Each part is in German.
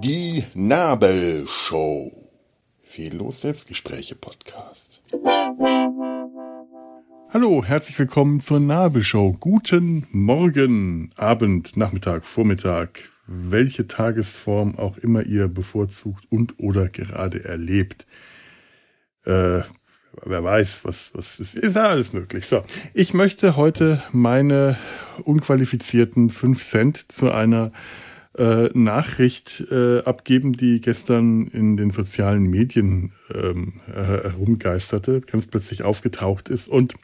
Die Nabelshow. Fehllos Selbstgespräche Podcast. Hallo, herzlich willkommen zur Nabelshow. Guten Morgen, Abend, Nachmittag, Vormittag, welche Tagesform auch immer ihr bevorzugt und oder gerade erlebt. Äh, wer weiß, was, was ist, ist ja alles möglich. So, ich möchte heute meine unqualifizierten 5 Cent zu einer äh, Nachricht äh, abgeben, die gestern in den sozialen Medien ähm, herumgeisterte, ganz plötzlich aufgetaucht ist und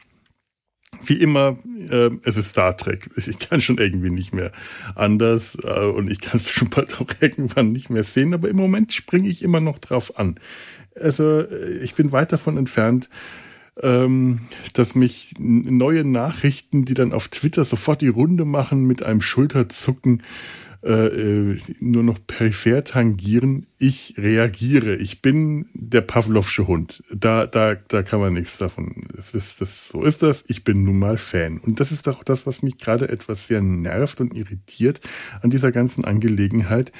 wie immer, äh, es ist Star Trek. Ich kann schon irgendwie nicht mehr anders äh, und ich kann es schon bald auch irgendwann nicht mehr sehen, aber im Moment springe ich immer noch drauf an. Also äh, ich bin weit davon entfernt, ähm, dass mich neue Nachrichten, die dann auf Twitter sofort die Runde machen mit einem Schulterzucken, äh, äh, nur noch peripher tangieren. Ich reagiere. Ich bin der Pavlovsche Hund. Da, da, da kann man nichts davon. Das ist, das, so ist das. Ich bin nun mal Fan. Und das ist auch das, was mich gerade etwas sehr nervt und irritiert an dieser ganzen Angelegenheit.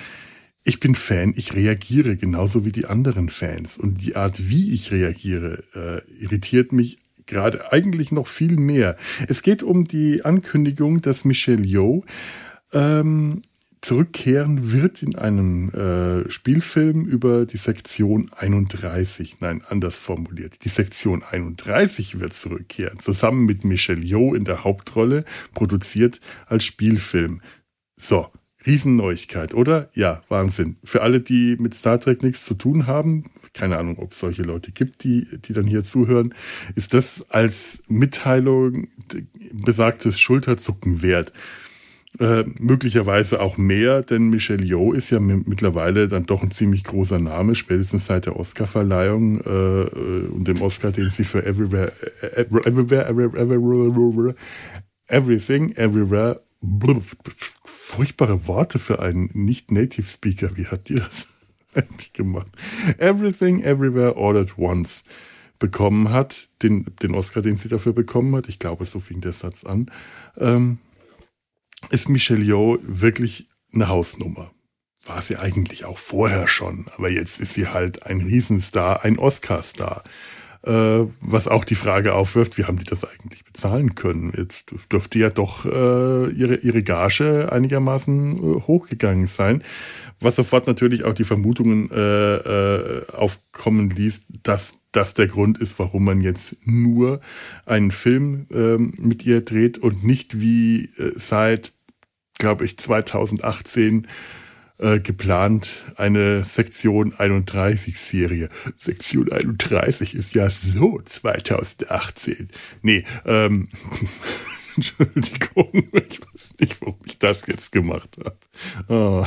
Ich bin Fan, ich reagiere genauso wie die anderen Fans. Und die Art, wie ich reagiere, äh, irritiert mich gerade eigentlich noch viel mehr. Es geht um die Ankündigung, dass Michelle Yeoh ähm, zurückkehren wird in einem äh, Spielfilm über die Sektion 31. Nein, anders formuliert. Die Sektion 31 wird zurückkehren, zusammen mit Michelle Yeoh in der Hauptrolle, produziert als Spielfilm. So, Riesenneuigkeit, oder? Ja, Wahnsinn. Für alle, die mit Star Trek nichts zu tun haben, keine Ahnung, ob es solche Leute gibt, die, die dann hier zuhören, ist das als Mitteilung besagtes Schulterzucken wert. Äh, möglicherweise auch mehr, denn Michelle Yeoh ist ja mittlerweile dann doch ein ziemlich großer Name, spätestens seit der Oscar-Verleihung äh, äh und dem Oscar, den sie für Everywhere, äh, Everywhere, Everywhere, Everywhere Everything, Everywhere, furchtbare Worte für einen Nicht-Native-Speaker. Wie hat die das eigentlich gemacht? Everything, Everywhere, All at Once bekommen hat, den, den Oscar, den sie dafür bekommen hat. Ich glaube, so fing der Satz an. Ähm, ist Michelle Yeoh wirklich eine Hausnummer. War sie eigentlich auch vorher schon, aber jetzt ist sie halt ein Riesenstar, ein Oscar-Star. Äh, was auch die Frage aufwirft, wie haben die das eigentlich bezahlen können? Jetzt dürfte ja doch äh, ihre, ihre Gage einigermaßen äh, hochgegangen sein, was sofort natürlich auch die Vermutungen aufkommen ließ, dass das der Grund ist, warum man jetzt nur einen Film ähm, mit ihr dreht und nicht wie seit, glaube ich, 2018 äh, geplant eine Sektion 31 Serie. Sektion 31 ist ja so 2018. Nee, ähm, Entschuldigung, ich weiß nicht, warum ich das jetzt gemacht habe. Oh.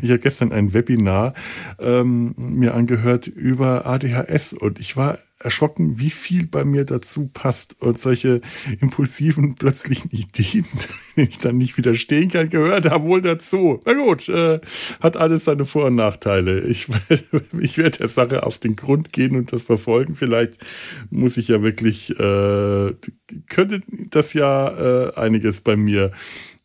Ich habe gestern ein Webinar ähm, mir angehört über ADHS und ich war erschrocken, wie viel bei mir dazu passt und solche impulsiven plötzlichen Ideen, denen ich dann nicht widerstehen kann, gehört da wohl dazu. Na gut, äh, hat alles seine Vor- und Nachteile. Ich, ich werde der Sache auf den Grund gehen und das verfolgen. Vielleicht muss ich ja wirklich, äh, könnte das ja äh, einiges bei mir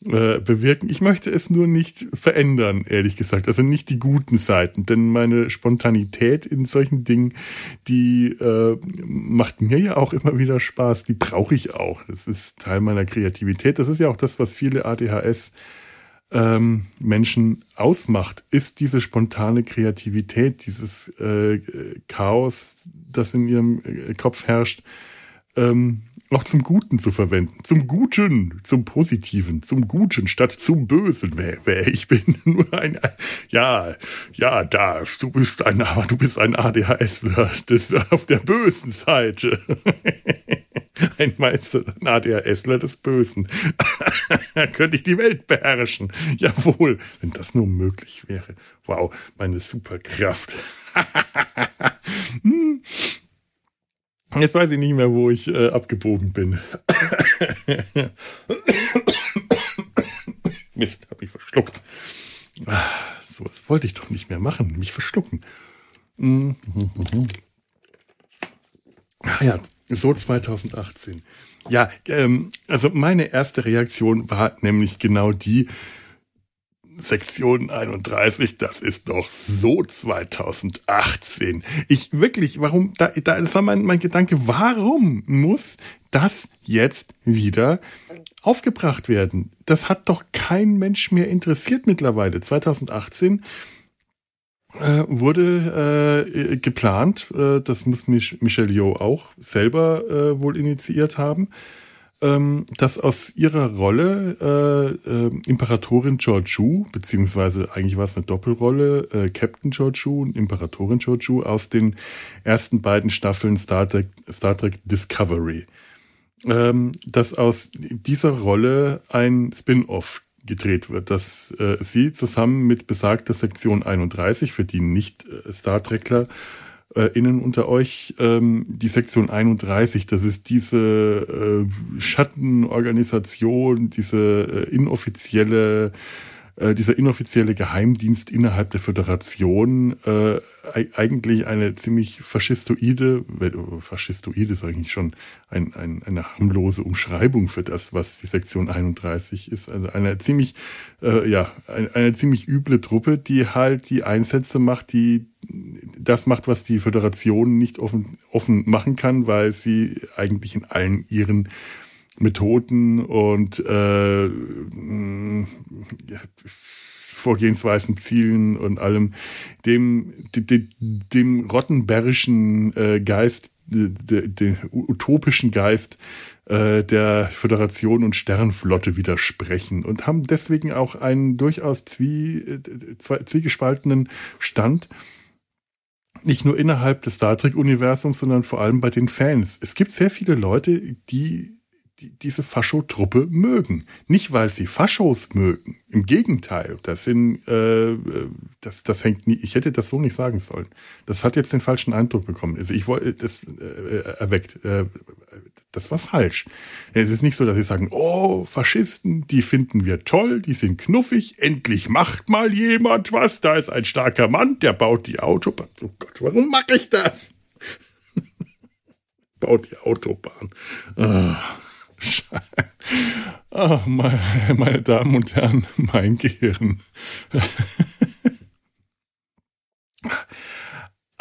äh, bewirken. Ich möchte es nur nicht verändern, ehrlich gesagt. Also nicht die guten Seiten, denn meine Spontanität in solchen Dingen, die äh, macht mir ja auch immer wieder Spaß. Die brauche ich auch. Das ist Teil meiner Kreativität. Das ist ja auch das, was viele ADHS ähm, Menschen ausmacht, ist diese spontane Kreativität, dieses äh, Chaos, das in ihrem äh, Kopf herrscht. Ähm, auch zum Guten zu verwenden. Zum Guten, zum Positiven, zum Guten statt zum Bösen. Wer, wer ich bin nur ein, ja, ja, da, du bist ein, du bist ein ADHSler, das auf der bösen Seite. ein Meister, ein ADHSler des Bösen. Könnte ich die Welt beherrschen? Jawohl, wenn das nur möglich wäre. Wow, meine Superkraft. hm. Jetzt weiß ich nicht mehr, wo ich äh, abgebogen bin. Mist, hab ich verschluckt. So was wollte ich doch nicht mehr machen, mich verschlucken. Mhm. Ja, So 2018. Ja, ähm, also meine erste Reaktion war nämlich genau die, Sektion 31, das ist doch so 2018. Ich wirklich, warum, da, da das war mein, mein Gedanke, warum muss das jetzt wieder aufgebracht werden? Das hat doch kein Mensch mehr interessiert mittlerweile. 2018 äh, wurde äh, geplant, äh, das muss mich Michelle Yeoh auch selber äh, wohl initiiert haben, ähm, dass aus ihrer Rolle äh, äh, Imperatorin Georgiou, beziehungsweise eigentlich war es eine Doppelrolle, äh, Captain Georgiou und Imperatorin Georgiou aus den ersten beiden Staffeln Star Trek, Star Trek Discovery, ähm, dass aus dieser Rolle ein Spin-off gedreht wird, dass äh, sie zusammen mit besagter Sektion 31, für die Nicht-Star Trekler äh, innen unter euch ähm, die Sektion 31. Das ist diese äh, Schattenorganisation, diese äh, inoffizielle äh, dieser inoffizielle Geheimdienst innerhalb der Föderation äh, eigentlich eine ziemlich faschistoide, faschistoide ist eigentlich schon ein, ein, eine harmlose Umschreibung für das, was die Sektion 31 ist. Also eine ziemlich, äh, ja, eine, eine ziemlich üble Truppe, die halt die Einsätze macht, die das macht, was die Föderation nicht offen, offen machen kann, weil sie eigentlich in allen ihren Methoden und äh, Vorgehensweisen, Zielen und allem dem, dem, dem rottenbergischen äh, Geist, dem utopischen Geist äh, der Föderation und Sternflotte widersprechen und haben deswegen auch einen durchaus zwie, zwiegespaltenen Stand nicht nur innerhalb des Star Trek-Universums, sondern vor allem bei den Fans. Es gibt sehr viele Leute, die die, diese Fascho-Truppe mögen. Nicht, weil sie Faschos mögen. Im Gegenteil, das sind, äh, das, das hängt nie, ich hätte das so nicht sagen sollen. Das hat jetzt den falschen Eindruck bekommen. Also ich wollte, das äh, erweckt, äh, das war falsch. Es ist nicht so, dass sie sagen, oh, Faschisten, die finden wir toll, die sind knuffig, endlich macht mal jemand was, da ist ein starker Mann, der baut die Autobahn. Oh Gott, warum mache ich das? baut die Autobahn. Ah. oh, meine Damen und Herren, mein Gehirn.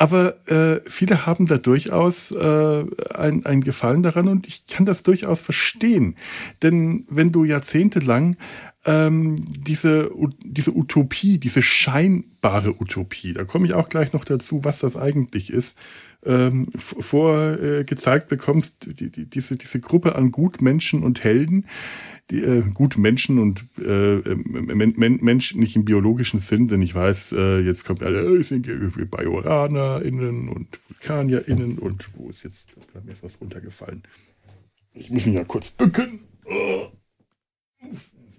Aber äh, viele haben da durchaus äh, ein, Gefallen daran und ich kann das durchaus verstehen. Denn wenn du jahrzehntelang ähm, diese, diese Utopie, diese scheinbare Utopie, da komme ich auch gleich noch dazu, was das eigentlich ist, ähm, vorgezeigt äh, bekommst, die, die, diese, diese Gruppe an Gutmenschen und Helden, die äh, Menschen und äh, men, men, Mensch nicht im biologischen Sinn, denn ich weiß, äh, jetzt kommt alle, äh, sind BajoranerInnen und VulkanierInnen und wo ist jetzt, mir ist was runtergefallen. Ich muss mich ja kurz bücken. Oh.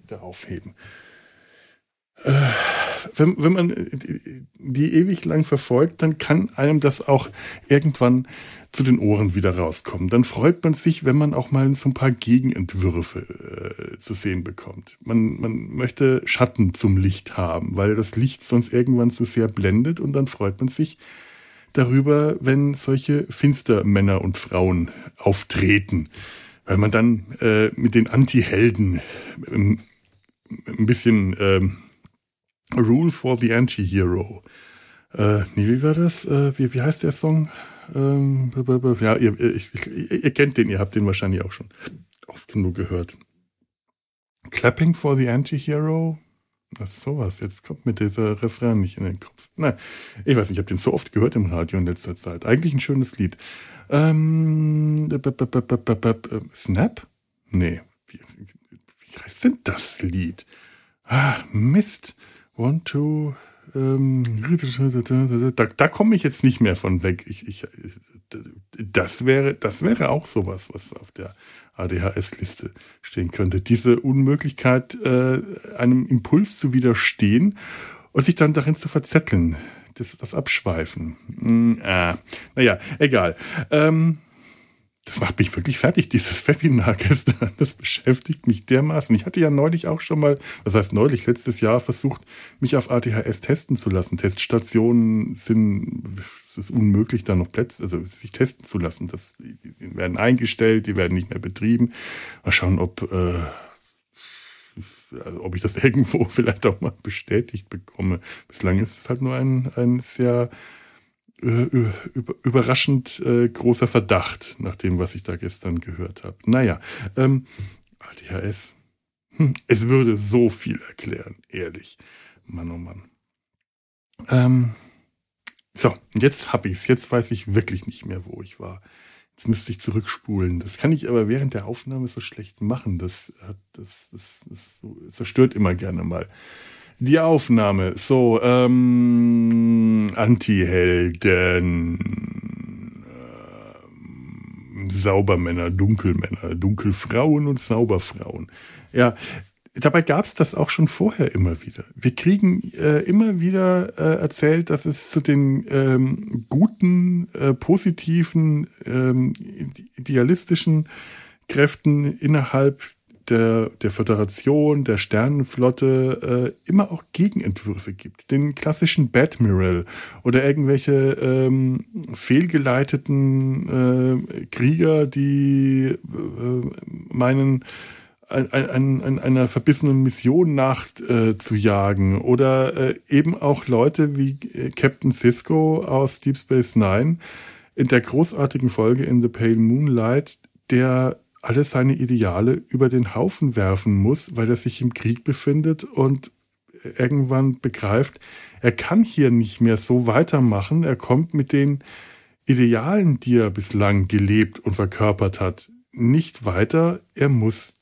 Wieder aufheben. Wenn, wenn man die ewig lang verfolgt, dann kann einem das auch irgendwann zu den Ohren wieder rauskommen. Dann freut man sich, wenn man auch mal so ein paar Gegenentwürfe äh, zu sehen bekommt. Man, man möchte Schatten zum Licht haben, weil das Licht sonst irgendwann zu sehr blendet und dann freut man sich darüber, wenn solche Finstermänner und Frauen auftreten, weil man dann äh, mit den Anti-Helden ähm, ein bisschen ähm, Rule for the Anti-Hero. Äh, nee, wie war das? Äh, wie, wie heißt der Song? Ähm, ja, ihr, ich, ich, ihr kennt den, ihr habt den wahrscheinlich auch schon oft genug gehört. Clapping for the Anti-Hero? Was ist sowas? Jetzt kommt mir dieser Refrain nicht in den Kopf. Nein, ich weiß nicht, ich habe den so oft gehört im Radio in letzter Zeit. Eigentlich ein schönes Lied. Ähm, Snap? Nee. Wie, wie heißt denn das Lied? Ah, Mist. One, two. Ähm, da, da komme ich jetzt nicht mehr von weg. Ich, ich, das wäre, das wäre auch sowas, was auf der ADHS-Liste stehen könnte. Diese Unmöglichkeit, äh, einem Impuls zu widerstehen und sich dann darin zu verzetteln. Das, das Abschweifen. Hm, äh, naja, egal. Ähm, das macht mich wirklich fertig, dieses Webinar gestern. Das beschäftigt mich dermaßen. Ich hatte ja neulich auch schon mal, was heißt neulich, letztes Jahr versucht, mich auf ADHS testen zu lassen. Teststationen sind, es ist unmöglich, da noch Plätze, also sich testen zu lassen. Das, die werden eingestellt, die werden nicht mehr betrieben. Mal schauen, ob, äh, also ob ich das irgendwo vielleicht auch mal bestätigt bekomme. Bislang ist es halt nur ein, ein sehr überraschend äh, großer Verdacht, nach dem, was ich da gestern gehört habe. Naja, ähm, ADHS. Hm, es würde so viel erklären, ehrlich. Mann, oh Mann. Ähm, so, jetzt habe ich's. Jetzt weiß ich wirklich nicht mehr, wo ich war. Jetzt müsste ich zurückspulen. Das kann ich aber während der Aufnahme so schlecht machen. Das, hat, das, das, das, das zerstört immer gerne mal. Die Aufnahme. So, ähm, Anti-Helden, ähm, Saubermänner, Dunkelmänner, Dunkelfrauen und Sauberfrauen. Ja, dabei gab es das auch schon vorher immer wieder. Wir kriegen äh, immer wieder äh, erzählt, dass es zu den ähm, guten, äh, positiven, ähm, idealistischen Kräften innerhalb der, der Föderation, der Sternenflotte äh, immer auch Gegenentwürfe gibt. Den klassischen Badmiral oder irgendwelche ähm, fehlgeleiteten äh, Krieger, die äh, meinen, ein, ein, ein, einer verbissenen Mission nachzujagen. Äh, oder äh, eben auch Leute wie äh, Captain Cisco aus Deep Space Nine in der großartigen Folge in The Pale Moonlight, der alle seine Ideale über den Haufen werfen muss, weil er sich im Krieg befindet und irgendwann begreift, er kann hier nicht mehr so weitermachen. Er kommt mit den Idealen, die er bislang gelebt und verkörpert hat, nicht weiter. Er muss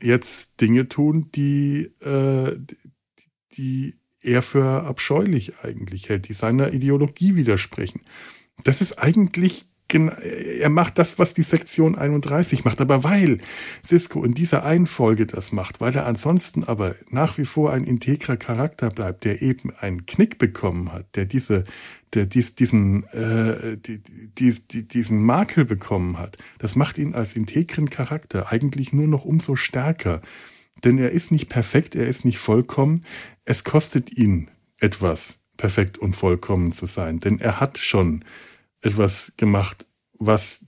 jetzt Dinge tun, die, äh, die er für abscheulich eigentlich hält, die seiner Ideologie widersprechen. Das ist eigentlich er macht das, was die Sektion 31 macht. Aber weil Cisco in dieser einen Folge das macht, weil er ansonsten aber nach wie vor ein integrer Charakter bleibt, der eben einen Knick bekommen hat, der diese, der dies, diesen, äh, die, die, diesen Makel bekommen hat, das macht ihn als integren Charakter eigentlich nur noch umso stärker. Denn er ist nicht perfekt, er ist nicht vollkommen. Es kostet ihn etwas, perfekt und vollkommen zu sein. Denn er hat schon etwas gemacht, was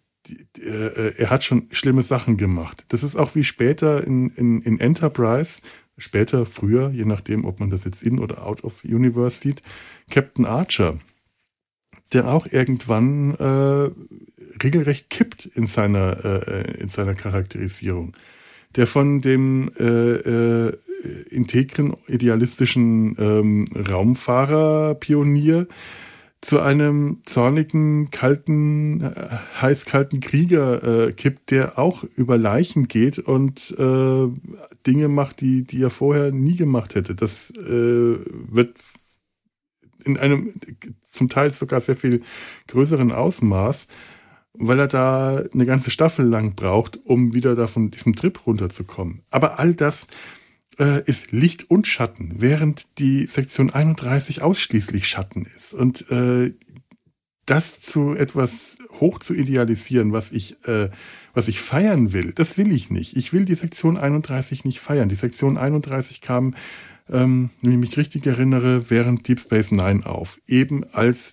äh, er hat schon schlimme Sachen gemacht. Das ist auch wie später in, in, in Enterprise, später, früher, je nachdem, ob man das jetzt in oder out of universe sieht, Captain Archer, der auch irgendwann äh, regelrecht kippt in seiner, äh, in seiner Charakterisierung. Der von dem äh, äh, integren, idealistischen ähm, Raumfahrer-Pionier zu einem zornigen, kalten, äh, heißkalten Krieger äh, kippt, der auch über Leichen geht und äh, Dinge macht, die, die er vorher nie gemacht hätte. Das äh, wird in einem zum Teil sogar sehr viel größeren Ausmaß, weil er da eine ganze Staffel lang braucht, um wieder da von diesem Trip runterzukommen. Aber all das äh, ist Licht und Schatten, während die Sektion 31 ausschließlich Schatten ist. Und äh, das zu etwas hoch zu idealisieren, was ich, äh, was ich feiern will, das will ich nicht. Ich will die Sektion 31 nicht feiern. Die Sektion 31 kam, ähm, wenn ich mich richtig erinnere, während Deep Space Nine auf. Eben als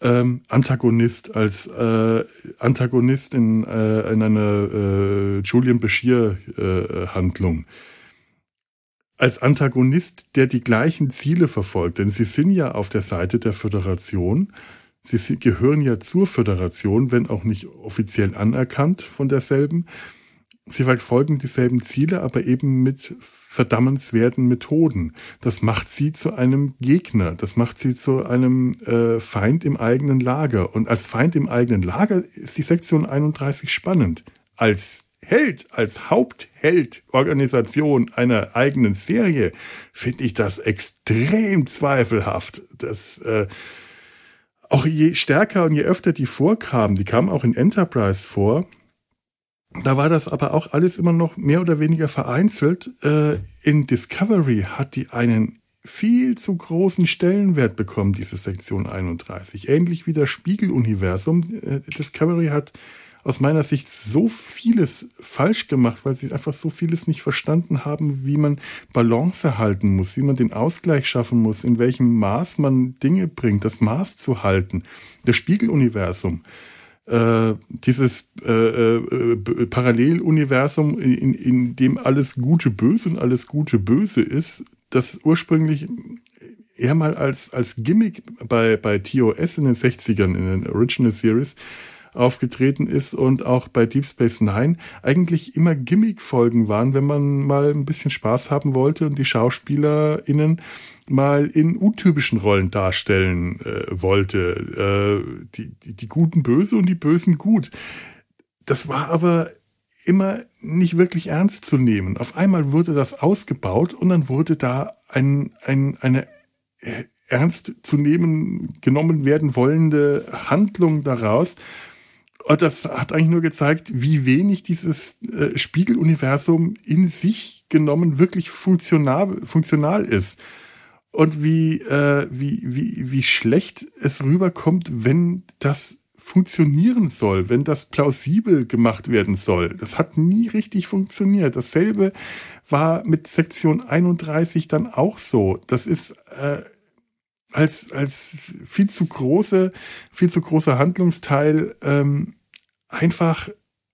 ähm, Antagonist, als äh, Antagonist in, äh, in einer äh, Julian Bashir-Handlung. Äh, als Antagonist, der die gleichen Ziele verfolgt. Denn sie sind ja auf der Seite der Föderation. Sie gehören ja zur Föderation, wenn auch nicht offiziell anerkannt von derselben. Sie verfolgen dieselben Ziele, aber eben mit verdammenswerten Methoden. Das macht sie zu einem Gegner, das macht sie zu einem äh, Feind im eigenen Lager. Und als Feind im eigenen Lager ist die Sektion 31 spannend. Als Held, als Hauptheld Organisation einer eigenen Serie, finde ich das extrem zweifelhaft. Das, äh, auch je stärker und je öfter die vorkamen, die kamen auch in Enterprise vor, da war das aber auch alles immer noch mehr oder weniger vereinzelt. Äh, in Discovery hat die einen viel zu großen Stellenwert bekommen, diese Sektion 31. Ähnlich wie das Spiegeluniversum. Äh, Discovery hat aus meiner Sicht so vieles falsch gemacht, weil sie einfach so vieles nicht verstanden haben, wie man Balance halten muss, wie man den Ausgleich schaffen muss, in welchem Maß man Dinge bringt, das Maß zu halten. Das Spiegeluniversum äh, dieses äh, äh, Paralleluniversum, in, in dem alles Gute böse und alles Gute böse ist, das ursprünglich eher mal als, als Gimmick bei, bei TOS in den 60ern, in den Original Series, aufgetreten ist und auch bei Deep Space Nine eigentlich immer Gimmick-Folgen waren, wenn man mal ein bisschen Spaß haben wollte und die SchauspielerInnen mal in untypischen Rollen darstellen äh, wollte. Äh, die, die, die Guten böse und die Bösen gut. Das war aber immer nicht wirklich ernst zu nehmen. Auf einmal wurde das ausgebaut und dann wurde da ein, ein, eine äh, ernst zu nehmen genommen werden wollende Handlung daraus. Und das hat eigentlich nur gezeigt, wie wenig dieses äh, Spiegeluniversum in sich genommen wirklich funktional, funktional ist. Und wie, äh, wie, wie, wie schlecht es rüberkommt, wenn das funktionieren soll, wenn das plausibel gemacht werden soll. Das hat nie richtig funktioniert. Dasselbe war mit Sektion 31 dann auch so. Das ist äh, als, als viel zu große, viel zu großer Handlungsteil ähm, einfach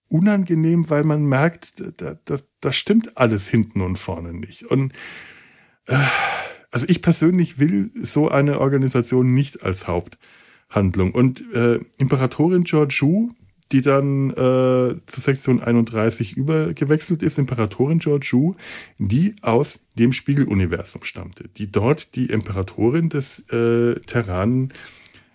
unangenehm, weil man merkt, da, da, das stimmt alles hinten und vorne nicht. Und äh, also ich persönlich will so eine Organisation nicht als Haupthandlung. Und äh, Imperatorin Georgiou, die dann äh, zur Sektion 31 übergewechselt ist, Imperatorin Georgiou, die aus dem Spiegeluniversum stammte, die dort die Imperatorin des äh, Terranen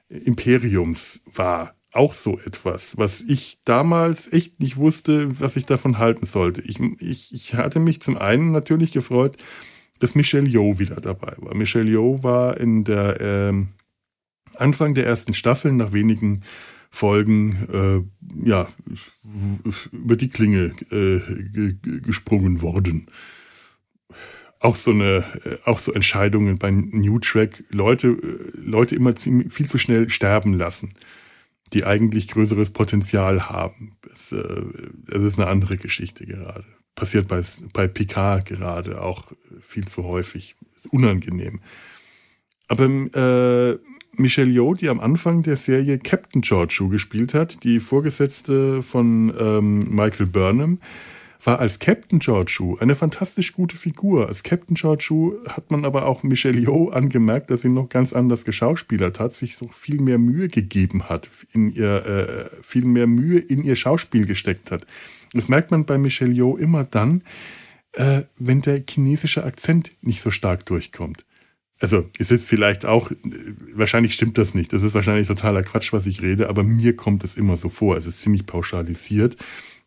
Imperiums war. Auch so etwas, was ich damals echt nicht wusste, was ich davon halten sollte. Ich, ich, ich hatte mich zum einen natürlich gefreut, dass Michelle Yeoh wieder dabei war. Michelle Yeoh war in der äh, Anfang der ersten Staffel nach wenigen Folgen äh, ja über die Klinge äh, gesprungen worden. Auch so eine, äh, auch so Entscheidungen beim New Track, Leute, äh, Leute immer viel zu schnell sterben lassen, die eigentlich größeres Potenzial haben. Das, äh, das ist eine andere Geschichte gerade. Passiert bei, bei Picard gerade auch viel zu häufig. Ist unangenehm. Aber äh, Michelle Yeoh, die am Anfang der Serie Captain Georgiou gespielt hat, die Vorgesetzte von ähm, Michael Burnham, war als Captain Georgiou eine fantastisch gute Figur. Als Captain Georgiou hat man aber auch Michelle Yeoh angemerkt, dass sie noch ganz anders geschauspielert hat, sich so viel mehr Mühe gegeben hat, in ihr, äh, viel mehr Mühe in ihr Schauspiel gesteckt hat. Das merkt man bei Michelle Yeoh immer dann, äh, wenn der chinesische Akzent nicht so stark durchkommt also es ist vielleicht auch, wahrscheinlich stimmt das nicht. Das ist wahrscheinlich totaler Quatsch, was ich rede, aber mir kommt es immer so vor. Es ist ziemlich pauschalisiert.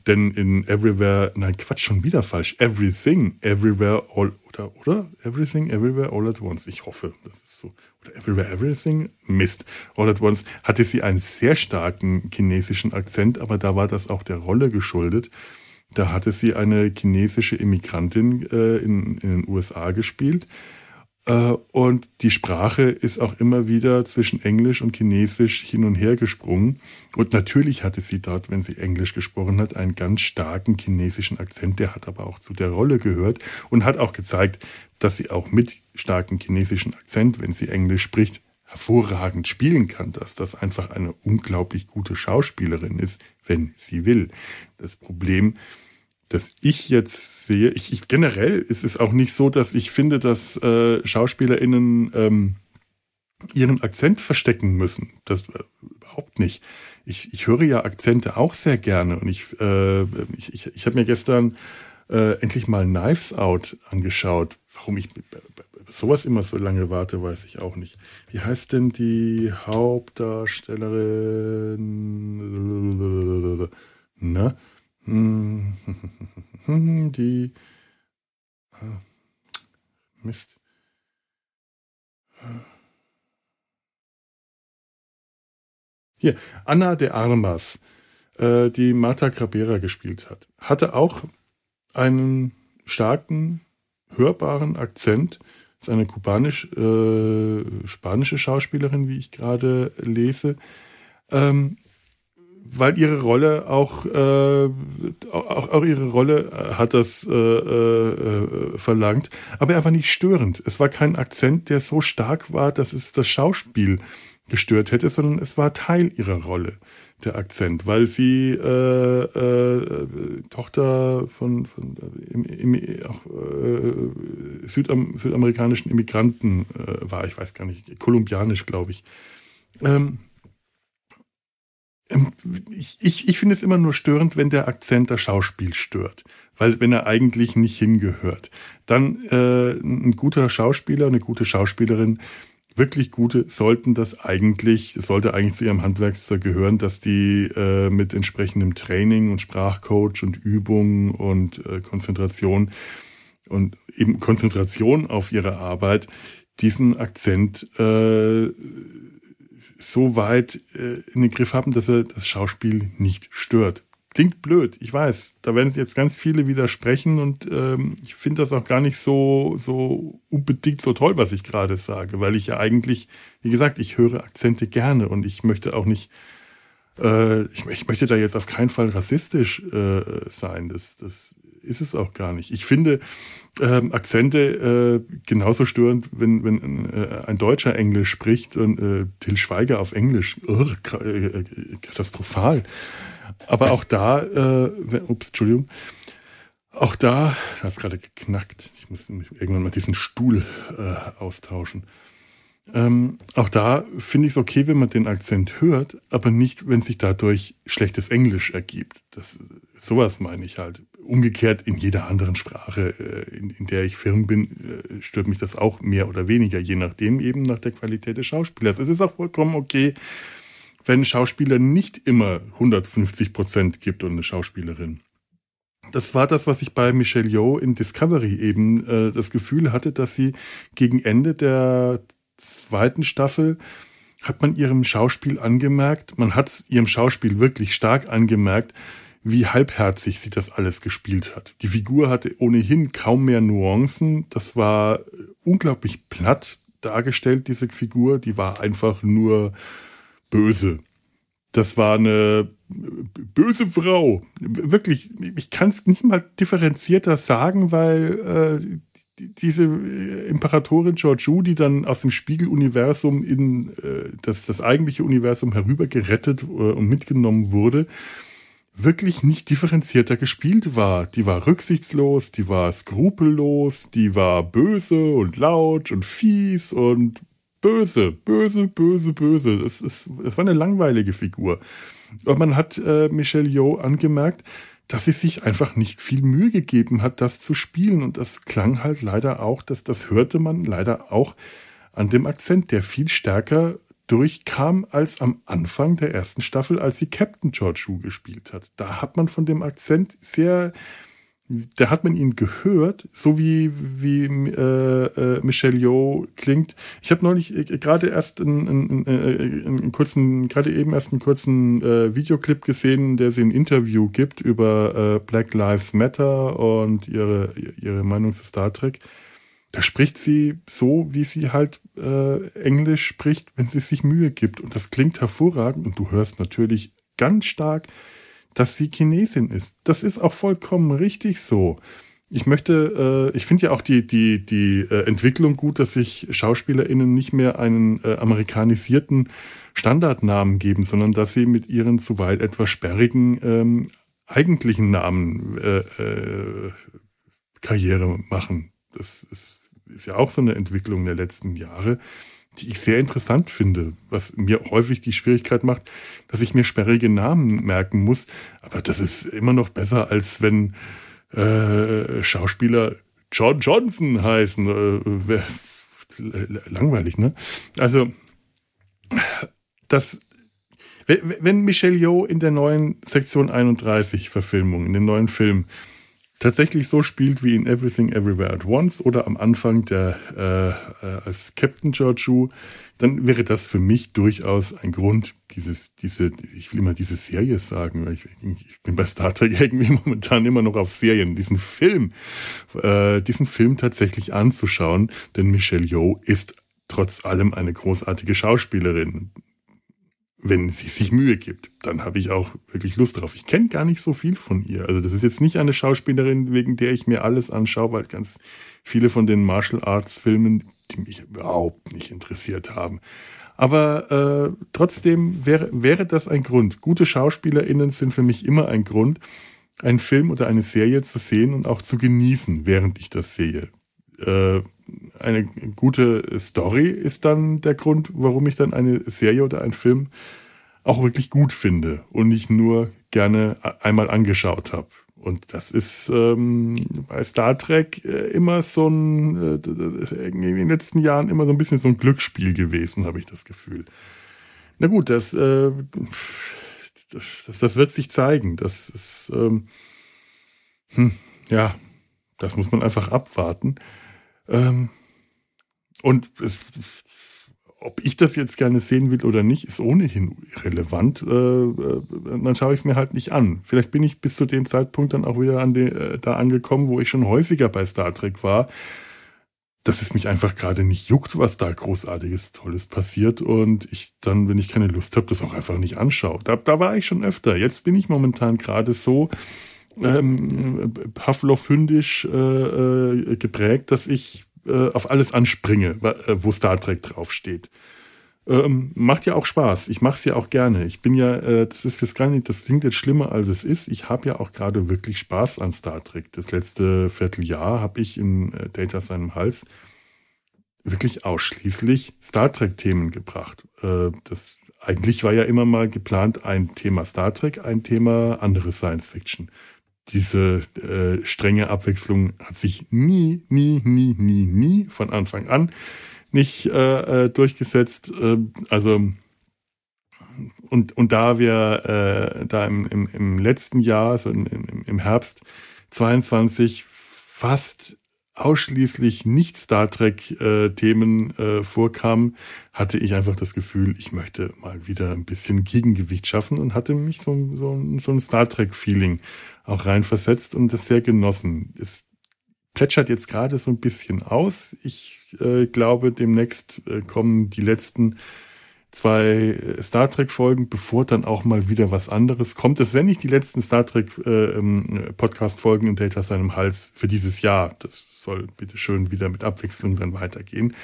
Denn in Everywhere, nein, Quatsch, schon wieder falsch. Everything, Everywhere, All, oder, oder? Everything, Everywhere, All at Once. Ich hoffe, das ist so. Oder Everywhere, Everything? Mist. All at Once hatte sie einen sehr starken chinesischen Akzent, aber da war das auch der Rolle geschuldet. Da hatte sie eine chinesische Immigrantin äh, in, in den USA gespielt und die Sprache ist auch immer wieder zwischen Englisch und Chinesisch hin und her gesprungen. Und natürlich hatte sie dort, wenn sie Englisch gesprochen hat, einen ganz starken chinesischen Akzent. Der hat aber auch zu der Rolle gehört und hat auch gezeigt, dass sie auch mit starkem chinesischen Akzent, wenn sie Englisch spricht, hervorragend spielen kann, dass das einfach eine unglaublich gute Schauspielerin ist, wenn sie will. Das Problem ist, dass ich jetzt sehe, ich, ich generell ist es auch nicht so, dass ich finde, dass äh, SchauspielerInnen ähm, ihren Akzent verstecken müssen. Das äh, überhaupt nicht. Ich, ich höre ja Akzente auch sehr gerne und ich, äh, ich, ich, ich habe mir gestern äh, endlich mal Knives Out angeschaut. Warum ich sowas immer so lange warte, weiß ich auch nicht. Wie heißt denn die Hauptdarstellerin? Na? Hm. Die. Ah, Mist. Hier, Anna de Armas, äh, die Marta Grabera gespielt hat, hatte auch einen starken, hörbaren Akzent. Ist eine kubanisch-spanische äh, Schauspielerin, wie ich gerade lese. Ähm, weil ihre Rolle auch, äh, auch, auch ihre Rolle hat das äh, äh, verlangt, aber einfach nicht störend. Es war kein Akzent, der so stark war, dass es das Schauspiel gestört hätte, sondern es war Teil ihrer Rolle der Akzent, weil sie äh, äh, Tochter von, von im, im, auch, äh, Südam südamerikanischen Immigranten äh, war, ich weiß gar nicht, kolumbianisch, glaube ich. Ähm, ich, ich, ich finde es immer nur störend, wenn der Akzent das Schauspiel stört, weil wenn er eigentlich nicht hingehört. Dann äh, ein guter Schauspieler, eine gute Schauspielerin wirklich gute sollten das eigentlich, sollte eigentlich zu ihrem Handwerkszeug gehören, dass die äh, mit entsprechendem Training und Sprachcoach und Übung und äh, Konzentration und eben Konzentration auf ihre Arbeit diesen Akzent äh, so weit äh, in den Griff haben, dass er das Schauspiel nicht stört. Klingt blöd, ich weiß. Da werden jetzt ganz viele widersprechen und ähm, ich finde das auch gar nicht so, so unbedingt so toll, was ich gerade sage, weil ich ja eigentlich, wie gesagt, ich höre Akzente gerne und ich möchte auch nicht, äh, ich, ich, möchte da jetzt auf keinen Fall rassistisch äh, sein. Das, das ist es auch gar nicht. Ich finde ähm, Akzente äh, genauso störend, wenn, wenn äh, ein Deutscher Englisch spricht und äh, Till Schweiger auf Englisch. Oh, katastrophal. Aber auch da, äh, wenn, ups, Entschuldigung, auch da, da hast gerade geknackt. Ich muss irgendwann mal diesen Stuhl äh, austauschen. Ähm, auch da finde ich es okay, wenn man den Akzent hört, aber nicht, wenn sich dadurch schlechtes Englisch ergibt. Das, sowas meine ich halt. Umgekehrt in jeder anderen Sprache, äh, in, in, der ich firm bin, äh, stört mich das auch mehr oder weniger, je nachdem eben nach der Qualität des Schauspielers. Es ist auch vollkommen okay, wenn ein Schauspieler nicht immer 150 Prozent gibt und eine Schauspielerin. Das war das, was ich bei Michelle Yeoh in Discovery eben äh, das Gefühl hatte, dass sie gegen Ende der zweiten Staffel hat man ihrem Schauspiel angemerkt, man hat ihrem Schauspiel wirklich stark angemerkt, wie halbherzig sie das alles gespielt hat. Die Figur hatte ohnehin kaum mehr Nuancen. Das war unglaublich platt dargestellt, diese Figur. Die war einfach nur böse. Das war eine böse Frau. Wirklich, ich kann es nicht mal differenzierter sagen, weil äh, diese Imperatorin Georgiou, die dann aus dem Spiegeluniversum in äh, das, das eigentliche Universum herübergerettet äh, und mitgenommen wurde, wirklich nicht differenzierter gespielt war. Die war rücksichtslos, die war skrupellos, die war böse und laut und fies und böse, böse, böse, böse. Ist, es war eine langweilige Figur. Und man hat äh, Michelle Yeoh angemerkt, dass sie sich einfach nicht viel Mühe gegeben hat, das zu spielen. Und das klang halt leider auch, dass das hörte man leider auch an dem Akzent, der viel stärker durchkam als am Anfang der ersten Staffel, als sie Captain George Who gespielt hat. Da hat man von dem Akzent sehr da hat man ihn gehört, so wie, wie äh, äh, Michelle Yeoh klingt. Ich habe neulich äh, gerade erst einen, einen, einen, einen, kurzen, gerade eben erst einen kurzen äh, Videoclip gesehen, der sie ein Interview gibt über äh, Black Lives Matter und ihre, ihre Meinung zu Star Trek. Da spricht sie so, wie sie halt äh, Englisch spricht, wenn sie sich Mühe gibt. Und das klingt hervorragend und du hörst natürlich ganz stark dass sie Chinesin ist. Das ist auch vollkommen richtig so. Ich möchte, äh, ich finde ja auch die, die, die äh, Entwicklung gut, dass sich SchauspielerInnen nicht mehr einen äh, amerikanisierten Standardnamen geben, sondern dass sie mit ihren zuweilen etwas sperrigen ähm, eigentlichen Namen äh, äh, Karriere machen. Das ist, ist ja auch so eine Entwicklung der letzten Jahre die ich sehr interessant finde, was mir häufig die Schwierigkeit macht, dass ich mir sperrige Namen merken muss. Aber das ist immer noch besser, als wenn äh, Schauspieler John Johnson heißen. Äh, langweilig, ne? Also, das, wenn Michelle Yeoh in der neuen Sektion 31 Verfilmung, in den neuen Film, tatsächlich so spielt wie in Everything Everywhere at Once oder am Anfang der äh, äh, als Captain Georgiou, dann wäre das für mich durchaus ein Grund, dieses, diese, ich will immer diese Serie sagen, ich, ich bin bei Star Trek irgendwie momentan immer noch auf Serien, diesen Film, äh, diesen Film tatsächlich anzuschauen, denn Michelle Yeoh ist trotz allem eine großartige Schauspielerin wenn sie sich Mühe gibt. Dann habe ich auch wirklich Lust drauf. Ich kenne gar nicht so viel von ihr. Also das ist jetzt nicht eine Schauspielerin, wegen der ich mir alles anschaue, weil ganz viele von den Martial Arts Filmen, die mich überhaupt nicht interessiert haben. Aber äh, trotzdem wäre, wäre das ein Grund. Gute SchauspielerInnen sind für mich immer ein Grund, einen Film oder eine Serie zu sehen und auch zu genießen, während ich das sehe. Äh, eine gute Story ist dann der Grund, warum ich dann eine Serie oder einen Film auch wirklich gut finde und nicht nur gerne einmal angeschaut habe. Und das ist ähm, bei Star Trek äh, immer so ein, äh, in den letzten Jahren immer so ein bisschen so ein Glücksspiel gewesen, habe ich das Gefühl. Na gut, das, äh, das, das wird sich zeigen. Das ist, ähm, hm, ja, das muss man einfach abwarten. Ähm, und es, ob ich das jetzt gerne sehen will oder nicht, ist ohnehin irrelevant. Äh, äh, dann schaue ich es mir halt nicht an. Vielleicht bin ich bis zu dem Zeitpunkt dann auch wieder an de, äh, da angekommen, wo ich schon häufiger bei Star Trek war, dass es mich einfach gerade nicht juckt, was da großartiges, Tolles passiert und ich dann, wenn ich keine Lust habe, das auch einfach nicht anschaue. Da, da war ich schon öfter. Jetzt bin ich momentan gerade so, ähm, Pavlov-hündisch äh, äh, geprägt, dass ich äh, auf alles anspringe, äh, wo Star Trek draufsteht. Ähm, macht ja auch Spaß. Ich mache es ja auch gerne. Ich bin ja, äh, das ist jetzt gar nicht, das klingt jetzt schlimmer als es ist. Ich habe ja auch gerade wirklich Spaß an Star Trek. Das letzte Vierteljahr habe ich in äh, Data seinem Hals wirklich ausschließlich Star Trek-Themen gebracht. Äh, das eigentlich war ja immer mal geplant ein Thema Star Trek, ein Thema andere Science Fiction diese äh, strenge Abwechslung hat sich nie, nie, nie, nie, nie von Anfang an nicht äh, äh durchgesetzt. Äh, also und, und da wir äh, da im, im, im letzten Jahr, also im, im Herbst 22, fast ausschließlich nicht Star Trek-Themen äh, äh, vorkamen, hatte ich einfach das Gefühl, ich möchte mal wieder ein bisschen Gegengewicht schaffen und hatte mich so, so, so ein Star Trek-Feeling auch reinversetzt und das sehr genossen. Es plätschert jetzt gerade so ein bisschen aus. Ich äh, glaube, demnächst äh, kommen die letzten zwei Star Trek Folgen, bevor dann auch mal wieder was anderes kommt. Es werden nicht die letzten Star Trek äh, ähm, in Data seinem Hals für dieses Jahr. Das soll bitte schön wieder mit Abwechslung dann weitergehen.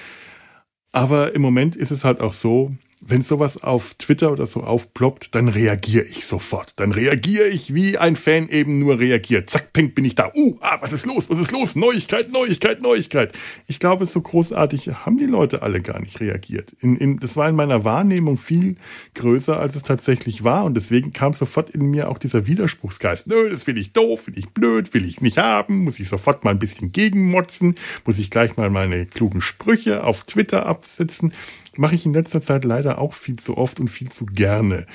Aber im Moment ist es halt auch so, wenn sowas auf Twitter oder so aufploppt, dann reagiere ich sofort. Dann reagiere ich, wie ein Fan eben nur reagiert. Zack, peng, bin ich da. Uh, ah, was ist los? Was ist los? Neuigkeit, Neuigkeit, Neuigkeit. Ich glaube, so großartig haben die Leute alle gar nicht reagiert. In, in, das war in meiner Wahrnehmung viel größer, als es tatsächlich war. Und deswegen kam sofort in mir auch dieser Widerspruchsgeist. Nö, das will ich doof, will ich blöd, will ich nicht haben. Muss ich sofort mal ein bisschen gegenmotzen. Muss ich gleich mal meine klugen Sprüche auf Twitter absetzen mache ich in letzter Zeit leider auch viel zu oft und viel zu gerne.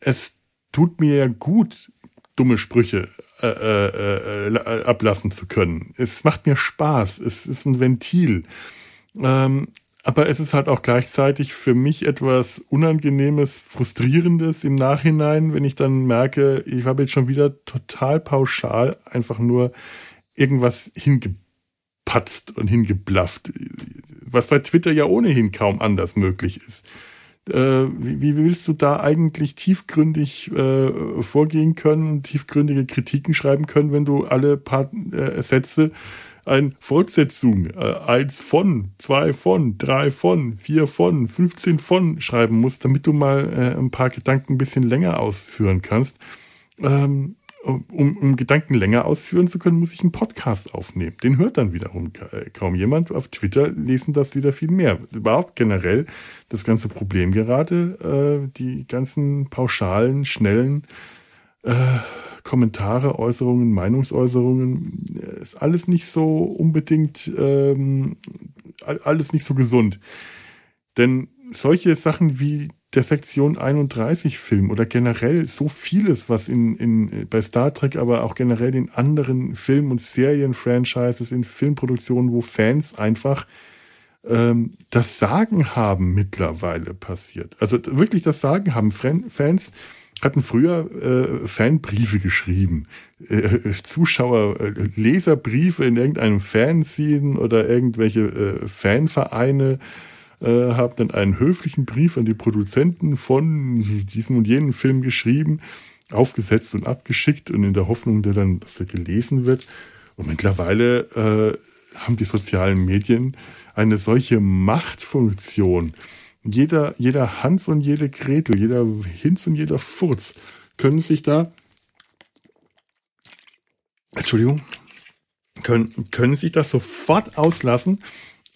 Es tut mir gut, dumme Sprüche äh, äh, äh, ablassen zu können. Es macht mir Spaß. Es ist ein Ventil. Ähm, aber es ist halt auch gleichzeitig für mich etwas Unangenehmes, Frustrierendes im Nachhinein, wenn ich dann merke, ich habe jetzt schon wieder total pauschal einfach nur irgendwas hingepatzt und hingeblafft was bei Twitter ja ohnehin kaum anders möglich ist. Äh, wie, wie, willst du da eigentlich tiefgründig äh, vorgehen können, tiefgründige Kritiken schreiben können, wenn du alle paar äh, Sätze ein Fortsetzung, äh, eins von, zwei von, drei von, vier von, 15 von schreiben musst, damit du mal äh, ein paar Gedanken ein bisschen länger ausführen kannst. Ähm, um, um Gedanken länger ausführen zu können, muss ich einen Podcast aufnehmen. Den hört dann wiederum kaum jemand. Auf Twitter lesen das wieder viel mehr. Überhaupt generell das ganze Problem gerade, äh, die ganzen pauschalen, schnellen äh, Kommentare, Äußerungen, Meinungsäußerungen, äh, ist alles nicht so unbedingt, ähm, alles nicht so gesund. Denn solche Sachen wie der Sektion 31 Film oder generell so vieles, was in, in, bei Star Trek, aber auch generell in anderen Film- und Serien-Franchises, in Filmproduktionen, wo Fans einfach ähm, das Sagen haben mittlerweile passiert. Also wirklich das Sagen haben. Fans hatten früher äh, Fanbriefe geschrieben, äh, Zuschauer, äh, Leserbriefe in irgendeinem Fanzine oder irgendwelche äh, Fanvereine äh, habe dann einen höflichen Brief an die Produzenten von diesem und jenem Film geschrieben, aufgesetzt und abgeschickt und in der Hoffnung, der dann, dass der gelesen wird. Und mittlerweile äh, haben die sozialen Medien eine solche Machtfunktion. Jeder, jeder Hans und jede Gretel, jeder Hinz und jeder Furz können sich da, Entschuldigung, können, können sich das sofort auslassen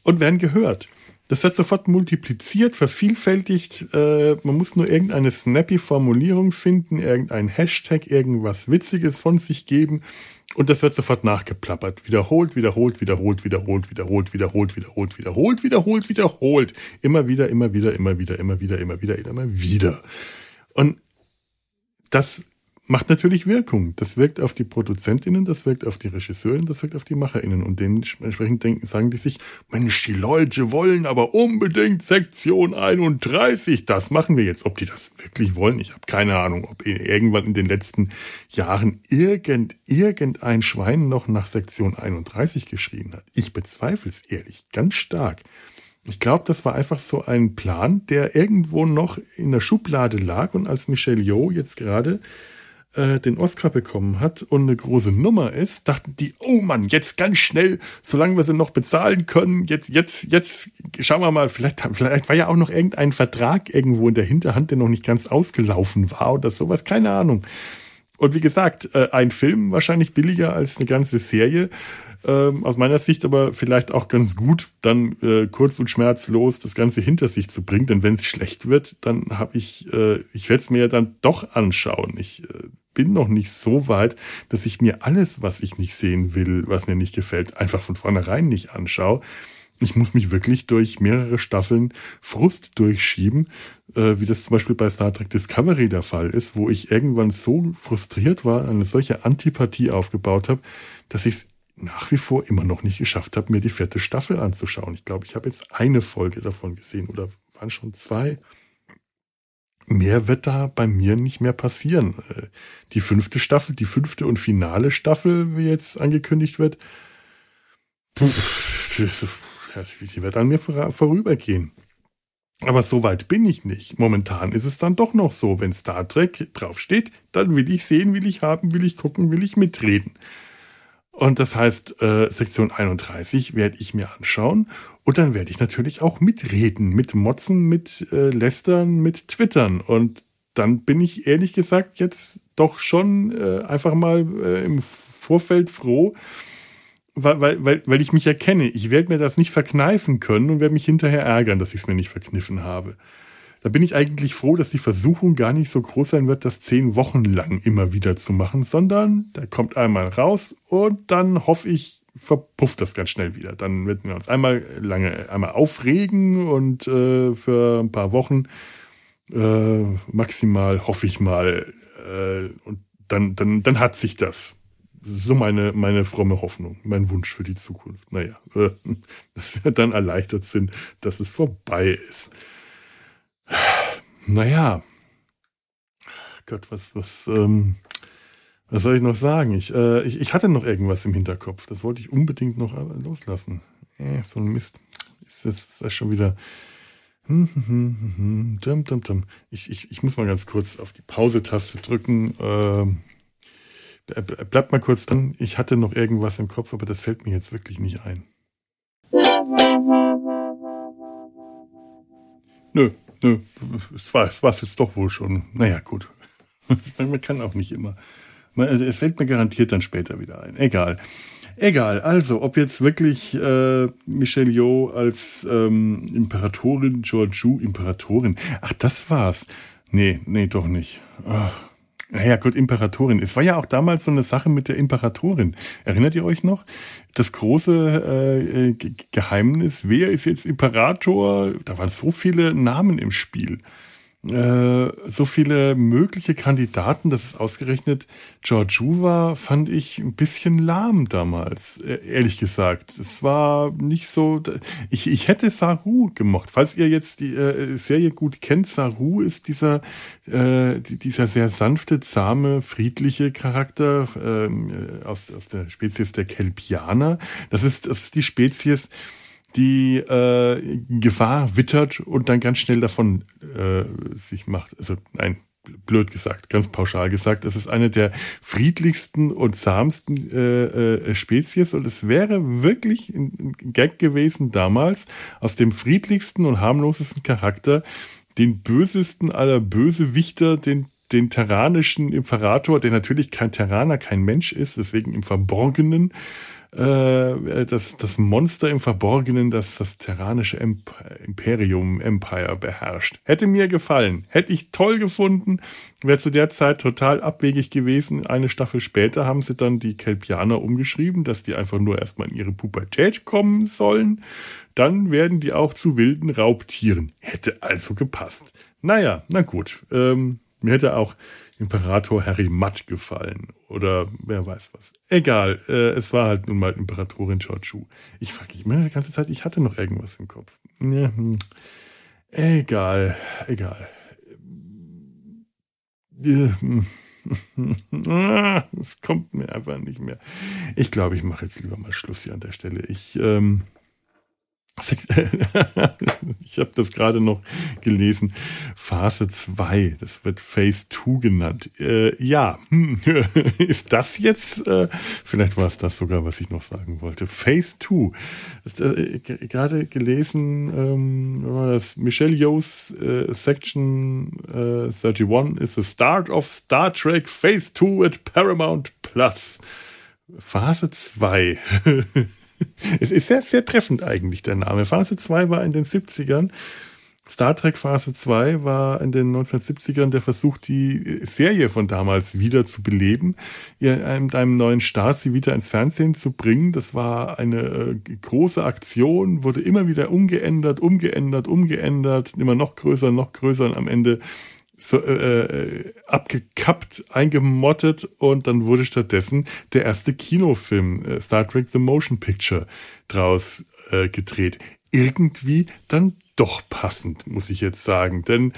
und werden gehört. Das wird sofort multipliziert, vervielfältigt. Äh, man muss nur irgendeine snappy Formulierung finden, irgendein Hashtag, irgendwas Witziges von sich geben und das wird sofort nachgeplappert. Wiederholt, wiederholt, wiederholt, wiederholt, wiederholt, wiederholt, wiederholt, wiederholt, wiederholt, wiederholt. Immer wieder, immer wieder, immer wieder, immer wieder, immer wieder, immer wieder. Und das macht natürlich Wirkung. Das wirkt auf die ProduzentInnen, das wirkt auf die Regisseurinnen, das wirkt auf die MacherInnen. Und dementsprechend denken, sagen die sich, Mensch, die Leute wollen aber unbedingt Sektion 31. Das machen wir jetzt. Ob die das wirklich wollen, ich habe keine Ahnung. Ob irgendwann in den letzten Jahren irgend, irgendein Schwein noch nach Sektion 31 geschrien hat. Ich bezweifle es ehrlich, ganz stark. Ich glaube, das war einfach so ein Plan, der irgendwo noch in der Schublade lag und als Michelle Yeoh jetzt gerade äh, den Oscar bekommen hat und eine große Nummer ist, dachten die, oh Mann, jetzt ganz schnell, solange wir sie noch bezahlen können, jetzt, jetzt, jetzt schauen wir mal, vielleicht, vielleicht war ja auch noch irgendein Vertrag irgendwo in der Hinterhand, der noch nicht ganz ausgelaufen war oder sowas, keine Ahnung. Und wie gesagt, äh, ein Film wahrscheinlich billiger als eine ganze Serie. Ähm, aus meiner Sicht aber vielleicht auch ganz gut, dann äh, kurz und schmerzlos das Ganze hinter sich zu bringen. Denn wenn es schlecht wird, dann habe ich, ich werde es mir ja dann doch anschauen. Ich bin noch nicht so weit, dass ich mir alles, was ich nicht sehen will, was mir nicht gefällt, einfach von vornherein nicht anschaue. Ich muss mich wirklich durch mehrere Staffeln Frust durchschieben, äh, wie das zum Beispiel bei Star Trek Discovery der Fall ist, wo ich irgendwann so frustriert war, eine solche Antipathie aufgebaut habe, dass ich es nach wie vor immer noch nicht geschafft habe, mir die vierte Staffel anzuschauen. Ich glaube, ich habe jetzt eine Folge davon gesehen oder waren schon zwei mehr wird da bei mir nicht mehr passieren. Äh, die fünfte Staffel, die fünfte und finale Staffel, wie jetzt angekündigt wird, die wird an mir vorübergehen. Aber so weit bin ich nicht. Momentan ist es dann doch noch so, wenn Star Trek draufsteht, dann will ich sehen, will ich haben, will ich gucken, will ich mitreden. Und das heißt, äh, Sektion 31 werde ich mir anschauen und dann werde ich natürlich auch mitreden, mit Motzen, mit äh, Lästern, mit Twittern. Und dann bin ich ehrlich gesagt jetzt doch schon äh, einfach mal äh, im Vorfeld froh, weil, weil, weil, weil ich mich erkenne. Ich werde mir das nicht verkneifen können und werde mich hinterher ärgern, dass ich es mir nicht verkniffen habe da bin ich eigentlich froh, dass die Versuchung gar nicht so groß sein wird, das zehn Wochen lang immer wieder zu machen, sondern der kommt einmal raus und dann hoffe ich, verpufft das ganz schnell wieder. Dann werden wir uns einmal lange einmal aufregen und äh, für ein paar Wochen äh, maximal hoffe ich mal äh, und dann, dann, dann hat sich das. So meine, meine fromme Hoffnung, mein Wunsch für die Zukunft. Naja, dass wir dann erleichtert sind, dass es vorbei ist. Naja. Gott, was, was, ähm, was soll ich noch sagen? Ich, äh, ich, ich hatte noch irgendwas im Hinterkopf. Das wollte ich unbedingt noch äh, loslassen. Äh, so ein Mist. Ist das, ist das schon wieder. Hm, hm, hm, ich, ich, ich muss mal ganz kurz auf die Pause-Taste drücken. Ähm, bleibt mal kurz dran. Ich hatte noch irgendwas im Kopf, aber das fällt mir jetzt wirklich nicht ein. Nö, Nö, es war es jetzt doch wohl schon. Naja, gut. Man kann auch nicht immer. Also, es fällt mir garantiert dann später wieder ein. Egal. Egal, also ob jetzt wirklich äh, Michelle Yeoh als ähm, Imperatorin, Georgiou Imperatorin, ach das war's. Nee, nee, doch nicht. Ach. Naja, gut, Imperatorin. Es war ja auch damals so eine Sache mit der Imperatorin. Erinnert ihr euch noch? Das große äh, Geheimnis, wer ist jetzt Imperator? Da waren so viele Namen im Spiel. Äh, so viele mögliche Kandidaten, dass es ausgerechnet Georgiou war, fand ich ein bisschen lahm damals, äh, ehrlich gesagt. Es war nicht so. Ich, ich hätte Saru gemocht. Falls ihr jetzt die äh, Serie gut kennt, Saru ist dieser, äh, dieser sehr sanfte, zahme, friedliche Charakter ähm, aus, aus der Spezies der Kelpianer. Das ist, das ist die Spezies, die äh, Gefahr wittert und dann ganz schnell davon äh, sich macht. Also nein, blöd gesagt, ganz pauschal gesagt, es ist eine der friedlichsten und zahmsten äh, äh, Spezies und es wäre wirklich ein Gag gewesen damals, aus dem friedlichsten und harmlosesten Charakter den bösesten aller Bösewichter, den den terranischen Imperator, der natürlich kein Terraner, kein Mensch ist, deswegen im Verborgenen äh, das, das Monster im Verborgenen, das das terranische Imperium, Empire beherrscht. Hätte mir gefallen. Hätte ich toll gefunden. Wäre zu der Zeit total abwegig gewesen. Eine Staffel später haben sie dann die Kelpianer umgeschrieben, dass die einfach nur erstmal in ihre Pubertät kommen sollen. Dann werden die auch zu wilden Raubtieren. Hätte also gepasst. Naja, na gut. Ähm, mir hätte auch Imperator Harry Matt gefallen. Oder wer weiß was. Egal, äh, es war halt nun mal Imperatorin Georgiou. Ich frage mich die ganze Zeit, ich hatte noch irgendwas im Kopf. Ja, hm. Egal, egal. Hm. Es kommt mir einfach nicht mehr. Ich glaube, ich mache jetzt lieber mal Schluss hier an der Stelle. Ich ähm, ich habe das gerade noch gelesen. Phase 2, das wird Phase 2 genannt. Äh, ja, hm, ist das jetzt, äh, vielleicht war es das sogar, was ich noch sagen wollte. Phase 2. Äh, gerade gelesen, ähm, das Michelle Yeoh's äh, Section äh, 31 is the start of Star Trek Phase 2 at Paramount Plus. Phase 2. es ist sehr, sehr treffend eigentlich, der Name. Phase 2 war in den 70ern. Star Trek Phase 2 war in den 1970ern der Versuch, die Serie von damals wieder zu beleben, mit einem neuen Start sie wieder ins Fernsehen zu bringen. Das war eine äh, große Aktion, wurde immer wieder umgeändert, umgeändert, umgeändert, immer noch größer, noch größer und am Ende so, äh, äh, abgekappt, eingemottet und dann wurde stattdessen der erste Kinofilm äh, Star Trek The Motion Picture draus äh, gedreht. Irgendwie dann doch passend, muss ich jetzt sagen. Denn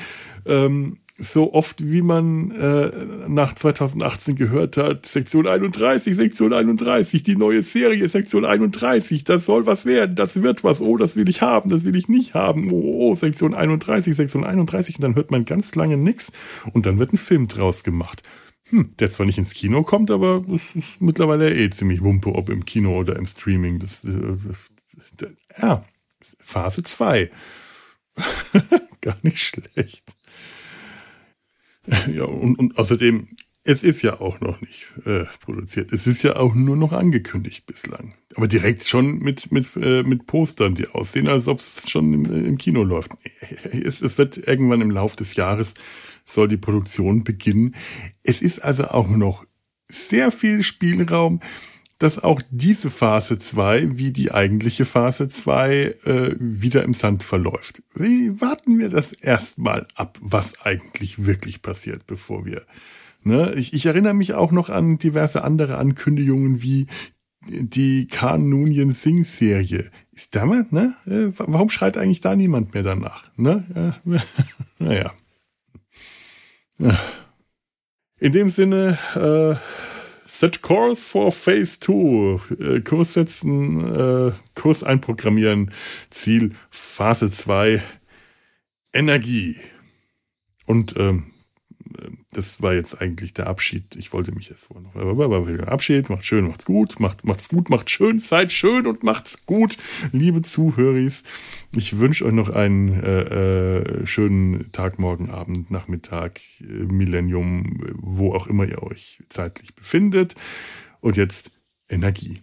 ähm, so oft wie man äh, nach 2018 gehört hat, Sektion 31, Sektion 31, die neue Serie Sektion 31, das soll was werden, das wird was, oh, das will ich haben, das will ich nicht haben, oh, oh Sektion 31, Sektion 31 und dann hört man ganz lange nichts und dann wird ein Film draus gemacht. Hm, der zwar nicht ins Kino kommt, aber es ist mittlerweile eh ziemlich wumpe, ob im Kino oder im Streaming. Das, äh, ja, Phase 2. Gar nicht schlecht. Ja, und, und außerdem, es ist ja auch noch nicht äh, produziert. Es ist ja auch nur noch angekündigt bislang. Aber direkt schon mit, mit, äh, mit Postern, die aussehen, als ob es schon im, äh, im Kino läuft. Es, es wird irgendwann im Laufe des Jahres soll die Produktion beginnen. Es ist also auch noch sehr viel Spielraum, dass auch diese Phase 2 wie die eigentliche Phase 2 äh, wieder im Sand verläuft. Wie warten wir das erstmal ab, was eigentlich wirklich passiert, bevor wir. Ne? Ich, ich erinnere mich auch noch an diverse andere Ankündigungen wie die Khan Noonien Sing Serie. Ist damit, ne? Äh, warum schreit eigentlich da niemand mehr danach? Ne? Äh, naja. In dem Sinne, äh, Set course for Phase 2. Äh, Kurs setzen, äh, Kurs einprogrammieren. Ziel Phase 2. Energie. Und ähm, das war jetzt eigentlich der Abschied. Ich wollte mich jetzt vorher noch Abschied, macht schön, macht's gut, macht, macht's gut, macht schön, seid schön und macht's gut, liebe Zuhöris. Ich wünsche euch noch einen äh, äh, schönen Tag, morgen, Abend, Nachmittag, äh, Millennium, wo auch immer ihr euch zeitlich befindet. Und jetzt Energie.